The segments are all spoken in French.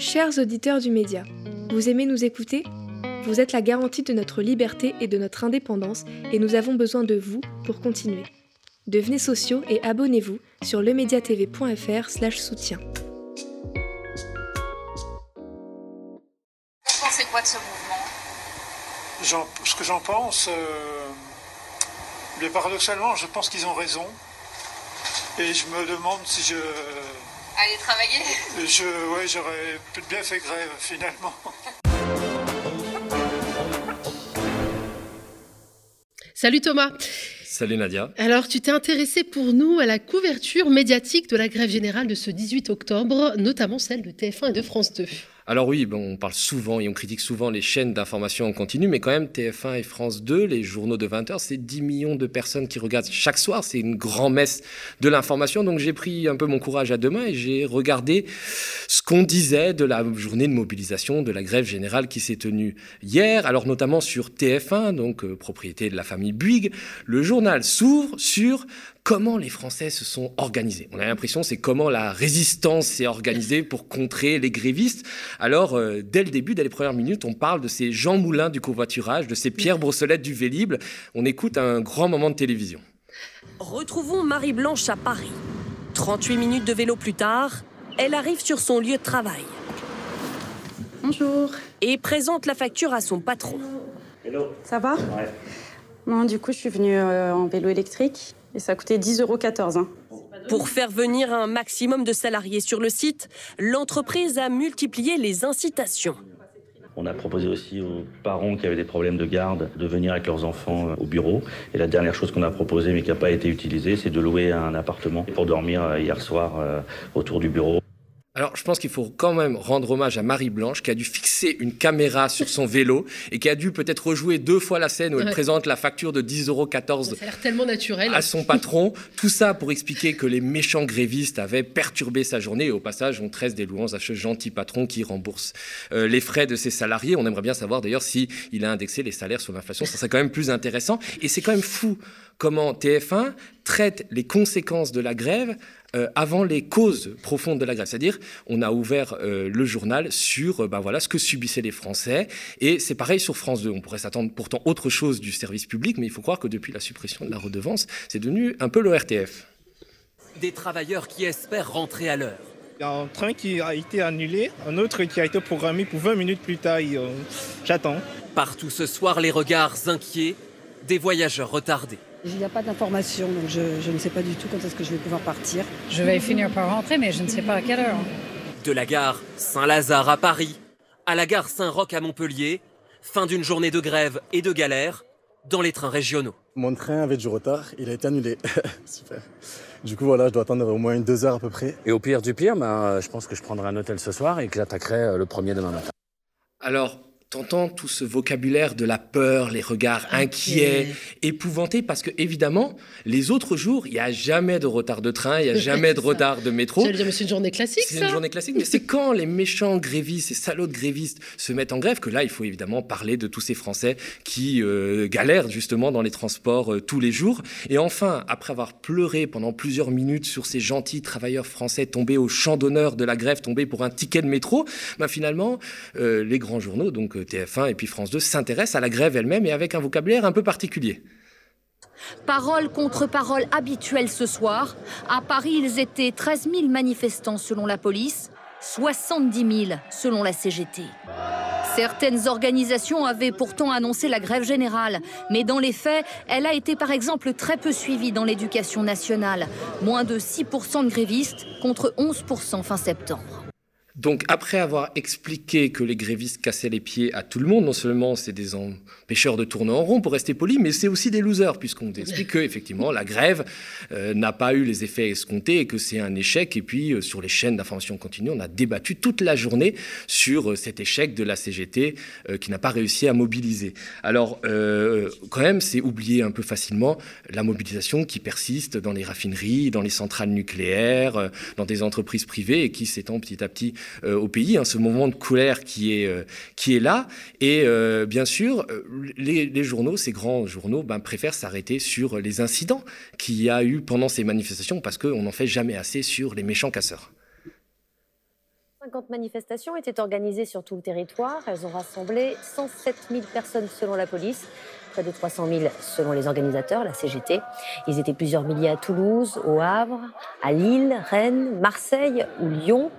Chers auditeurs du média, vous aimez nous écouter? Vous êtes la garantie de notre liberté et de notre indépendance et nous avons besoin de vous pour continuer. Devenez sociaux et abonnez-vous sur lemediatv.fr slash soutien. Vous pensez quoi de ce mouvement? Ce que j'en pense, euh, mais paradoxalement, je pense qu'ils ont raison. Et je me demande si je... Aller travailler Je, ouais, j'aurais bien fait grève finalement. Salut Thomas. Salut Nadia. Alors, tu t'es intéressé pour nous à la couverture médiatique de la grève générale de ce 18 octobre, notamment celle de TF1 et de France 2. Alors oui, on parle souvent et on critique souvent les chaînes d'information en continu, mais quand même TF1 et France 2, les journaux de 20 heures, c'est 10 millions de personnes qui regardent chaque soir. C'est une grand-messe de l'information. Donc j'ai pris un peu mon courage à deux mains et j'ai regardé ce qu'on disait de la journée de mobilisation de la grève générale qui s'est tenue hier. Alors notamment sur TF1, donc euh, propriété de la famille Bouygues, le journal s'ouvre sur comment les Français se sont organisés. On a l'impression c'est comment la résistance s'est organisée pour contrer les grévistes. Alors, euh, dès le début, dès les premières minutes, on parle de ces Jean Moulin du covoiturage, de ces Pierre Brossolette du Vélib. On écoute un grand moment de télévision. Retrouvons Marie-Blanche à Paris. 38 minutes de vélo plus tard, elle arrive sur son lieu de travail. Bonjour. Et présente la facture à son patron. Hello. Ça va? Ouais. Non, du coup, je suis venue euh, en vélo électrique. Et ça a coûté 10,14 euros. Hein. Pour faire venir un maximum de salariés sur le site, l'entreprise a multiplié les incitations. On a proposé aussi aux parents qui avaient des problèmes de garde de venir avec leurs enfants euh, au bureau. Et la dernière chose qu'on a proposée mais qui n'a pas été utilisée, c'est de louer un appartement pour dormir euh, hier soir autour du bureau. Alors, je pense qu'il faut quand même rendre hommage à Marie Blanche, qui a dû fixer une caméra sur son vélo et qui a dû peut-être rejouer deux fois la scène où elle présente la facture de 10,14 euros tellement naturel. à son patron. Tout ça pour expliquer que les méchants grévistes avaient perturbé sa journée. Et au passage, on tresse des louanges à ce gentil patron qui rembourse euh, les frais de ses salariés. On aimerait bien savoir d'ailleurs s'il il a indexé les salaires sur l'inflation. Ça serait quand même plus intéressant. Et c'est quand même fou comment TF1 traite les conséquences de la grève euh, avant les causes profondes de la grève. C'est-à-dire, on a ouvert euh, le journal sur euh, ben voilà, ce que subissaient les Français. Et c'est pareil sur France 2. On pourrait s'attendre pourtant autre chose du service public, mais il faut croire que depuis la suppression de la redevance, c'est devenu un peu le RTF. Des travailleurs qui espèrent rentrer à l'heure. Il y a un train qui a été annulé, un autre qui a été programmé pour 20 minutes plus tard. J'attends. Partout ce soir, les regards inquiets des voyageurs retardés. Il n'y a pas d'information, donc je, ne sais pas du tout quand est-ce que je vais pouvoir partir. Je vais finir par rentrer, mais je ne sais pas à quelle heure. De la gare Saint-Lazare à Paris, à la gare Saint-Roch à Montpellier, fin d'une journée de grève et de galère dans les trains régionaux. Mon train avait du retard, il a été annulé. Super. Du coup, voilà, je dois attendre au moins une deux heures à peu près. Et au pire du pire, ben, je pense que je prendrai un hôtel ce soir et que j'attaquerai euh, le premier demain matin. Alors, T'entends tout ce vocabulaire de la peur, les regards inquiets, épouvantés, parce que évidemment, les autres jours, il n'y a jamais de retard de train, il n'y a jamais de retard de métro. C'est une journée classique, C'est une journée classique, mais c'est quand les méchants grévistes, ces salauds de grévistes se mettent en grève que là, il faut évidemment parler de tous ces Français qui euh, galèrent justement dans les transports euh, tous les jours. Et enfin, après avoir pleuré pendant plusieurs minutes sur ces gentils travailleurs français tombés au champ d'honneur de la grève, tombés pour un ticket de métro, bah finalement, euh, les grands journaux, donc TF1 et puis France 2 s'intéressent à la grève elle-même et avec un vocabulaire un peu particulier. Parole contre parole habituelle ce soir. À Paris, ils étaient 13 000 manifestants selon la police, 70 000 selon la CGT. Certaines organisations avaient pourtant annoncé la grève générale, mais dans les faits, elle a été par exemple très peu suivie dans l'éducation nationale. Moins de 6% de grévistes contre 11% fin septembre. Donc après avoir expliqué que les grévistes cassaient les pieds à tout le monde, non seulement c'est des empêcheurs de tourner en rond pour rester poli, mais c'est aussi des losers puisqu'on explique que effectivement la grève euh, n'a pas eu les effets escomptés et que c'est un échec. Et puis euh, sur les chaînes d'information continue, on a débattu toute la journée sur euh, cet échec de la CGT qui n'a pas réussi à mobiliser. Alors quand même, c'est oublier un peu facilement la mobilisation qui persiste dans les raffineries, dans les centrales nucléaires, dans des entreprises privées et qui s'étend petit à petit au pays, hein, ce moment de colère qui est, euh, qui est là. Et euh, bien sûr, les, journaux, ces grands journaux, ben, préfèrent s'arrêter sur les incidents qu'il y a eu pendant ces manifestations parce qu'on n'en fait jamais assez sur les méchants casseurs. 150 manifestations étaient organisées sur tout le territoire. Elles ont rassemblé 107 000 personnes selon la police, près de 300 000 selon les organisateurs, la CGT. Ils étaient plusieurs milliers à Toulouse, au Havre, à Lille, Rennes, Marseille ou Lyon.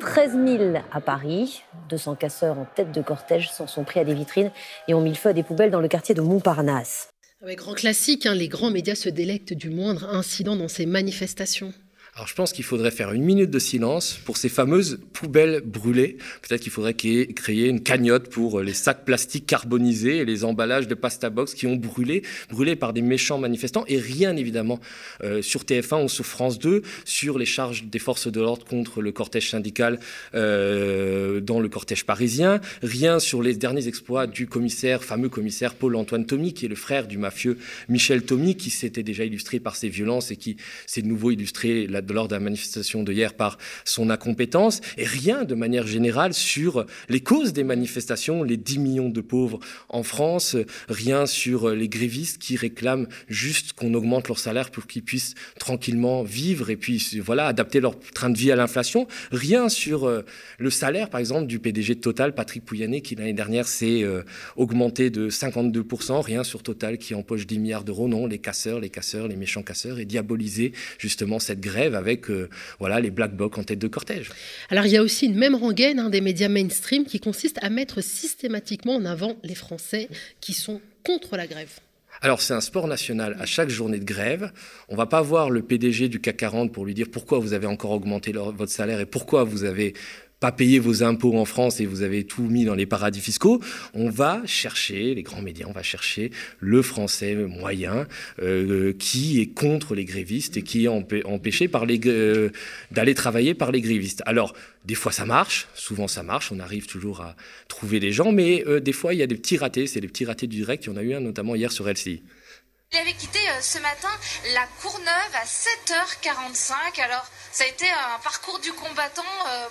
13 000 à Paris. 200 casseurs en tête de cortège s'en sont pris à des vitrines et ont mis le feu à des poubelles dans le quartier de Montparnasse. Avec grand classique, hein, les grands médias se délectent du moindre incident dans ces manifestations. Alors je pense qu'il faudrait faire une minute de silence pour ces fameuses poubelles brûlées. Peut-être qu'il faudrait créer une cagnotte pour les sacs plastiques carbonisés et les emballages de pasta box qui ont brûlé, brûlés par des méchants manifestants. Et rien évidemment euh, sur TF1 ou sur France 2 sur les charges des forces de l'ordre contre le cortège syndical euh, dans le cortège parisien. Rien sur les derniers exploits du commissaire, fameux commissaire Paul-Antoine Tommy, qui est le frère du mafieux Michel Tommy, qui s'était déjà illustré par ses violences et qui s'est de nouveau illustré lors de la manifestation de hier par son incompétence, et rien de manière générale sur les causes des manifestations, les 10 millions de pauvres en France, rien sur les grévistes qui réclament juste qu'on augmente leur salaire pour qu'ils puissent tranquillement vivre et puis voilà adapter leur train de vie à l'inflation, rien sur euh, le salaire par exemple du PDG de Total, Patrick Pouyanné, qui l'année dernière s'est euh, augmenté de 52%, rien sur Total qui empoche 10 milliards d'euros, non, les casseurs, les casseurs, les méchants casseurs, et diaboliser justement cette grève avec euh, voilà, les black blocs en tête de cortège. Alors il y a aussi une même rengaine hein, des médias mainstream qui consiste à mettre systématiquement en avant les Français qui sont contre la grève. Alors c'est un sport national. À chaque journée de grève, on va pas voir le PDG du CAC 40 pour lui dire pourquoi vous avez encore augmenté votre salaire et pourquoi vous avez pas payer vos impôts en France et vous avez tout mis dans les paradis fiscaux, on va chercher, les grands médias, on va chercher le français moyen euh, qui est contre les grévistes et qui est empêché les, euh, d'aller travailler par les grévistes. Alors, des fois ça marche, souvent ça marche, on arrive toujours à trouver les gens, mais euh, des fois il y a des petits ratés, c'est des petits ratés du direct, il y en a eu un notamment hier sur LCI. Il avait quitté ce matin la Courneuve à 7h45. Alors, ça a été un parcours du combattant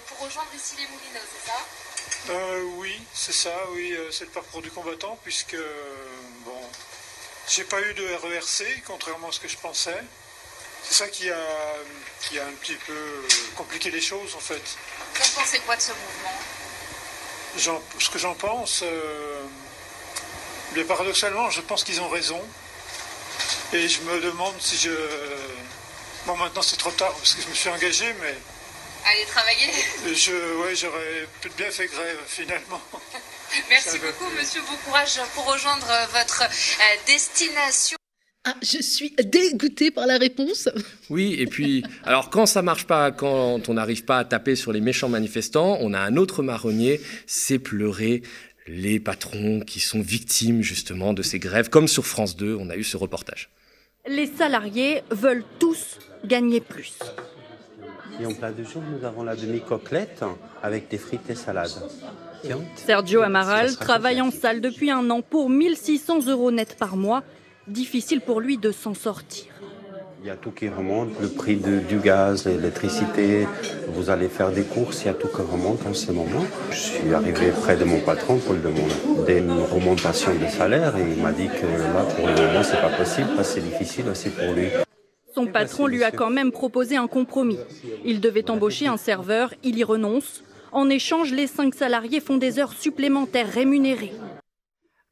pour rejoindre ici les Moulineaux, c'est ça? Euh, Oui, c'est ça, oui, c'est le parcours du combattant, puisque, bon, j'ai pas eu de RERC, contrairement à ce que je pensais. C'est ça qui a, qui a un petit peu compliqué les choses, en fait. Vous pensez quoi de ce mouvement? Ce que j'en pense, mais paradoxalement, je pense qu'ils ont raison. Et je me demande si je. Bon, maintenant c'est trop tard parce que je me suis engagé, mais. Allez travailler je, Ouais, j'aurais bien fait grève finalement. Merci beaucoup, monsieur. Bon courage pour rejoindre votre euh, destination. Ah, je suis dégoûtée par la réponse. Oui, et puis, alors quand ça marche pas, quand on n'arrive pas à taper sur les méchants manifestants, on a un autre marronnier, c'est pleurer les patrons qui sont victimes justement de ces grèves, comme sur France 2, on a eu ce reportage. Les salariés veulent tous gagner plus. Et en plat de jour, nous avons la demi-coquelette avec des frites et salades. Sergio Amaral travaille en salle depuis un an pour 1600 euros net par mois. Difficile pour lui de s'en sortir. Il y a tout qui remonte, le prix du gaz, l'électricité. Vous allez faire des courses, il y a tout qui remonte en ce moment. Je suis arrivé près de mon patron pour lui demander une remontation de salaire et il m'a dit que là, pour le moment, c'est pas possible c'est difficile aussi pour lui. Son patron lui a quand même proposé un compromis. Il devait embaucher un serveur, il y renonce. En échange, les cinq salariés font des heures supplémentaires rémunérées.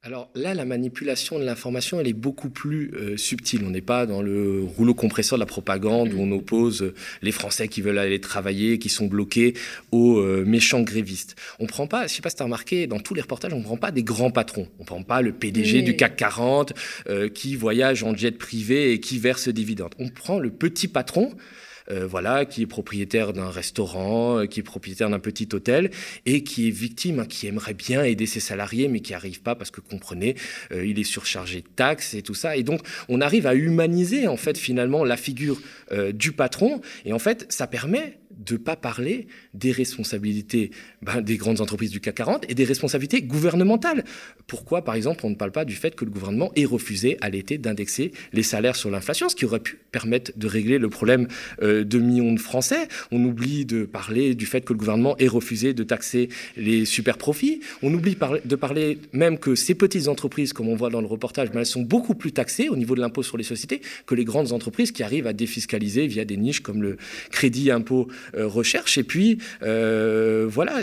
Alors là, la manipulation de l'information, elle est beaucoup plus euh, subtile. On n'est pas dans le rouleau compresseur de la propagande où on oppose euh, les Français qui veulent aller travailler, qui sont bloqués, aux euh, méchants grévistes. On prend pas, je sais pas si tu as remarqué, dans tous les reportages, on ne prend pas des grands patrons. On prend pas le PDG du CAC 40 qui voyage en jet privé et qui verse des dividendes. On prend le petit patron euh, voilà, qui est propriétaire d'un restaurant, euh, qui est propriétaire d'un petit hôtel et qui est victime, hein, qui aimerait bien aider ses salariés, mais qui n'arrive pas parce que comprenez, euh, il est surchargé de taxes et tout ça. Et donc, on arrive à humaniser en fait finalement la figure du patron. Et en fait, ça permet de ne pas parler des responsabilités ben, des grandes entreprises du CAC 40 et des responsabilités gouvernementales. Pourquoi, par exemple, on ne parle pas du fait que le gouvernement ait refusé à l'été d'indexer les salaires sur l'inflation, ce qui aurait pu permettre de régler le problème euh, de millions de Français? On oublie de parler du fait que le gouvernement ait refusé de taxer les super profits. On oublie de parler même que ces petites entreprises, comme on voit dans le reportage, ben, elles sont beaucoup plus taxées au niveau de l'impôt sur les sociétés que les grandes entreprises qui arrivent à défiscaliser via des niches comme le crédit impôt recherche. Et puis, voilà,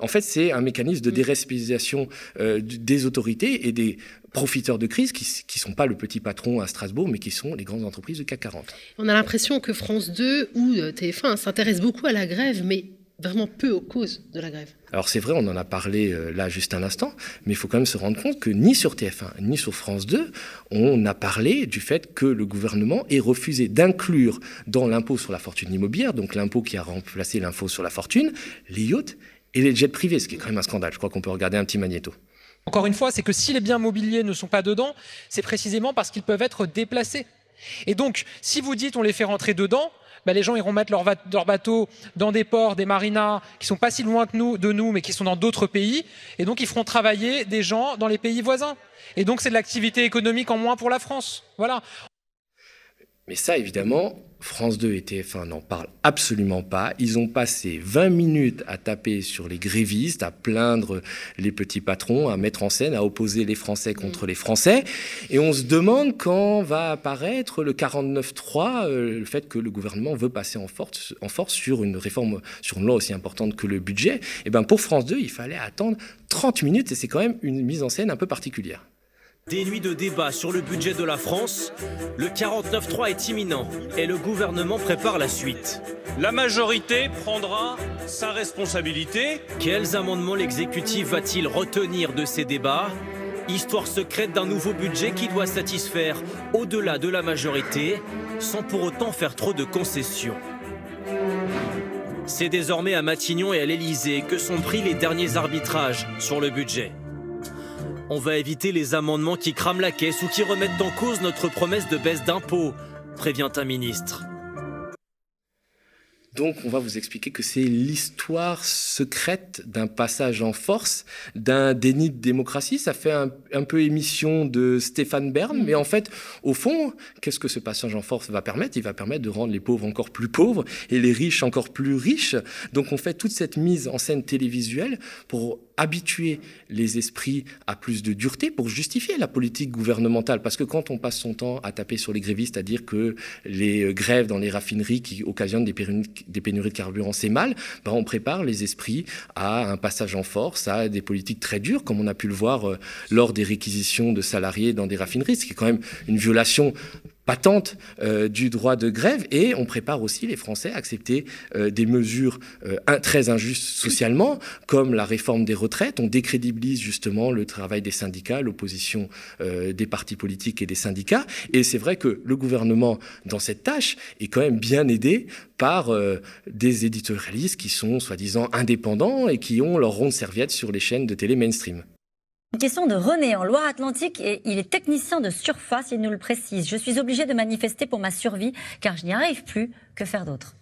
en fait, c'est un mécanisme de déresponsabilisation des autorités et des profiteurs de crise qui ne sont pas le petit patron à Strasbourg, mais qui sont les grandes entreprises du CAC 40. On a l'impression que France 2 ou TF1 s'intéressent beaucoup à la grève, mais vraiment peu aux causes de la grève. Alors c'est vrai, on en a parlé euh, là juste un instant, mais il faut quand même se rendre compte que ni sur TF1 ni sur France 2, on a parlé du fait que le gouvernement ait refusé d'inclure dans l'impôt sur la fortune immobilière, donc l'impôt qui a remplacé l'impôt sur la fortune, les yachts et les jets privés, ce qui est quand même un scandale. Je crois qu'on peut regarder un petit magnéto. Encore une fois, c'est que si les biens mobiliers ne sont pas dedans, c'est précisément parce qu'ils peuvent être déplacés. Et donc, si vous dites on les fait rentrer dedans, bah, les gens iront mettre leurs leur bateaux dans des ports, des marinas qui sont pas si loin que nous, de nous, mais qui sont dans d'autres pays. Et donc, ils feront travailler des gens dans les pays voisins. Et donc, c'est de l'activité économique en moins pour la France. Voilà. Mais ça, évidemment, France 2 et TF1 n'en parlent absolument pas. Ils ont passé 20 minutes à taper sur les grévistes, à plaindre les petits patrons, à mettre en scène, à opposer les Français contre les Français. Et on se demande quand va apparaître le 49-3, euh, le fait que le gouvernement veut passer en force, en force sur une réforme, sur une loi aussi importante que le budget. Et eh ben pour France 2, il fallait attendre 30 minutes et c'est quand même une mise en scène un peu particulière. Des nuits de débat sur le budget de la France, le 49-3 est imminent et le gouvernement prépare la suite. La majorité prendra sa responsabilité. Quels amendements l'exécutif va-t-il retenir de ces débats? Histoire secrète d'un nouveau budget qui doit satisfaire au-delà de la majorité, sans pour autant faire trop de concessions. C'est désormais à Matignon et à l'Élysée que sont pris les derniers arbitrages sur le budget. On va éviter les amendements qui crament la caisse ou qui remettent en cause notre promesse de baisse d'impôts, prévient un ministre. Donc, on va vous expliquer que c'est l'histoire secrète d'un passage en force, d'un déni de démocratie. Ça fait un, peu émission de Stéphane Bern, mm. mais en fait, au fond, qu'est-ce que ce passage en force va permettre? Il va permettre de rendre les pauvres encore plus pauvres et les riches encore plus riches. Donc, on fait toute cette mise en scène télévisuelle pour habituer les esprits à plus de dureté pour justifier la politique gouvernementale. Parce que quand on passe son temps à taper sur les grévistes, à dire que les grèves dans les raffineries qui occasionnent des, pénuries de carburant, c'est mal, ben on prépare les esprits à un passage en force, à des politiques très dures, comme on a pu le voir euh, lors des réquisitions de salariés dans des raffineries, ce qui est quand même une violation patente euh, du droit de grève et on prépare aussi les Français à accepter euh, des mesures euh, très injustes socialement, comme la réforme des retraites. On décrédibilise justement le travail des syndicats, l'opposition des partis politiques et des syndicats. Et c'est vrai que le gouvernement, dans cette tâche, est quand même bien aidé par des éditorialistes qui sont soi-disant indépendants et qui ont leur ronde serviette sur les chaînes de télé mainstream. Une question de René en Loire-Atlantique et il est technicien de surface, il nous le précise. Je suis obligé de manifester pour ma survie car je n'y arrive plus. Que faire d'autre?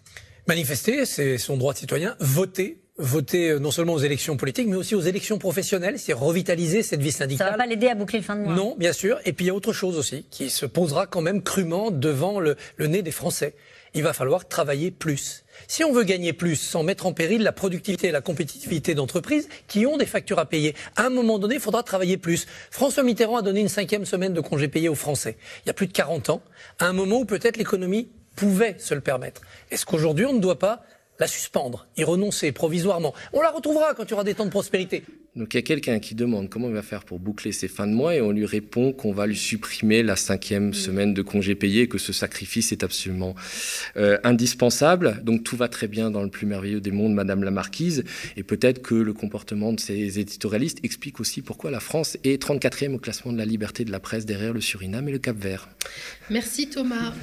Manifester, c'est son droit de citoyen. Voter, voter euh, non seulement aux élections politiques, mais aussi aux élections professionnelles, c'est revitaliser cette vie syndicale. Ça va pas l'aider à boucler le fin de mois. Non, bien sûr. Et puis il y a autre chose aussi qui se posera quand même crûment devant le nez des Français. Il va falloir travailler plus. Si on veut gagner plus sans mettre en péril la productivité et la compétitivité d'entreprises qui ont des factures à payer, à un moment donné, il faudra travailler plus. François Mitterrand a donné une cinquième semaine de congés payés aux Français. Il y a plus de 40 ans, à un moment où peut-être l'économie pouvait se le permettre. Est-ce qu'aujourd'hui, on ne doit pas la suspendre, y renoncer provisoirement. On la retrouvera quand il y aura des temps de prospérité. Donc il y a quelqu'un qui demande comment il va faire pour boucler ses fins de mois et on lui répond qu'on va lui supprimer la cinquième semaine de congé payé, que ce sacrifice est absolument euh, indispensable. Donc tout va très bien dans le plus merveilleux des mondes, Madame la Marquise, et peut-être que le comportement de ces éditorialistes explique aussi pourquoi la France est 34e au classement de la liberté de la presse derrière le Suriname et le Cap Vert. Merci Thomas.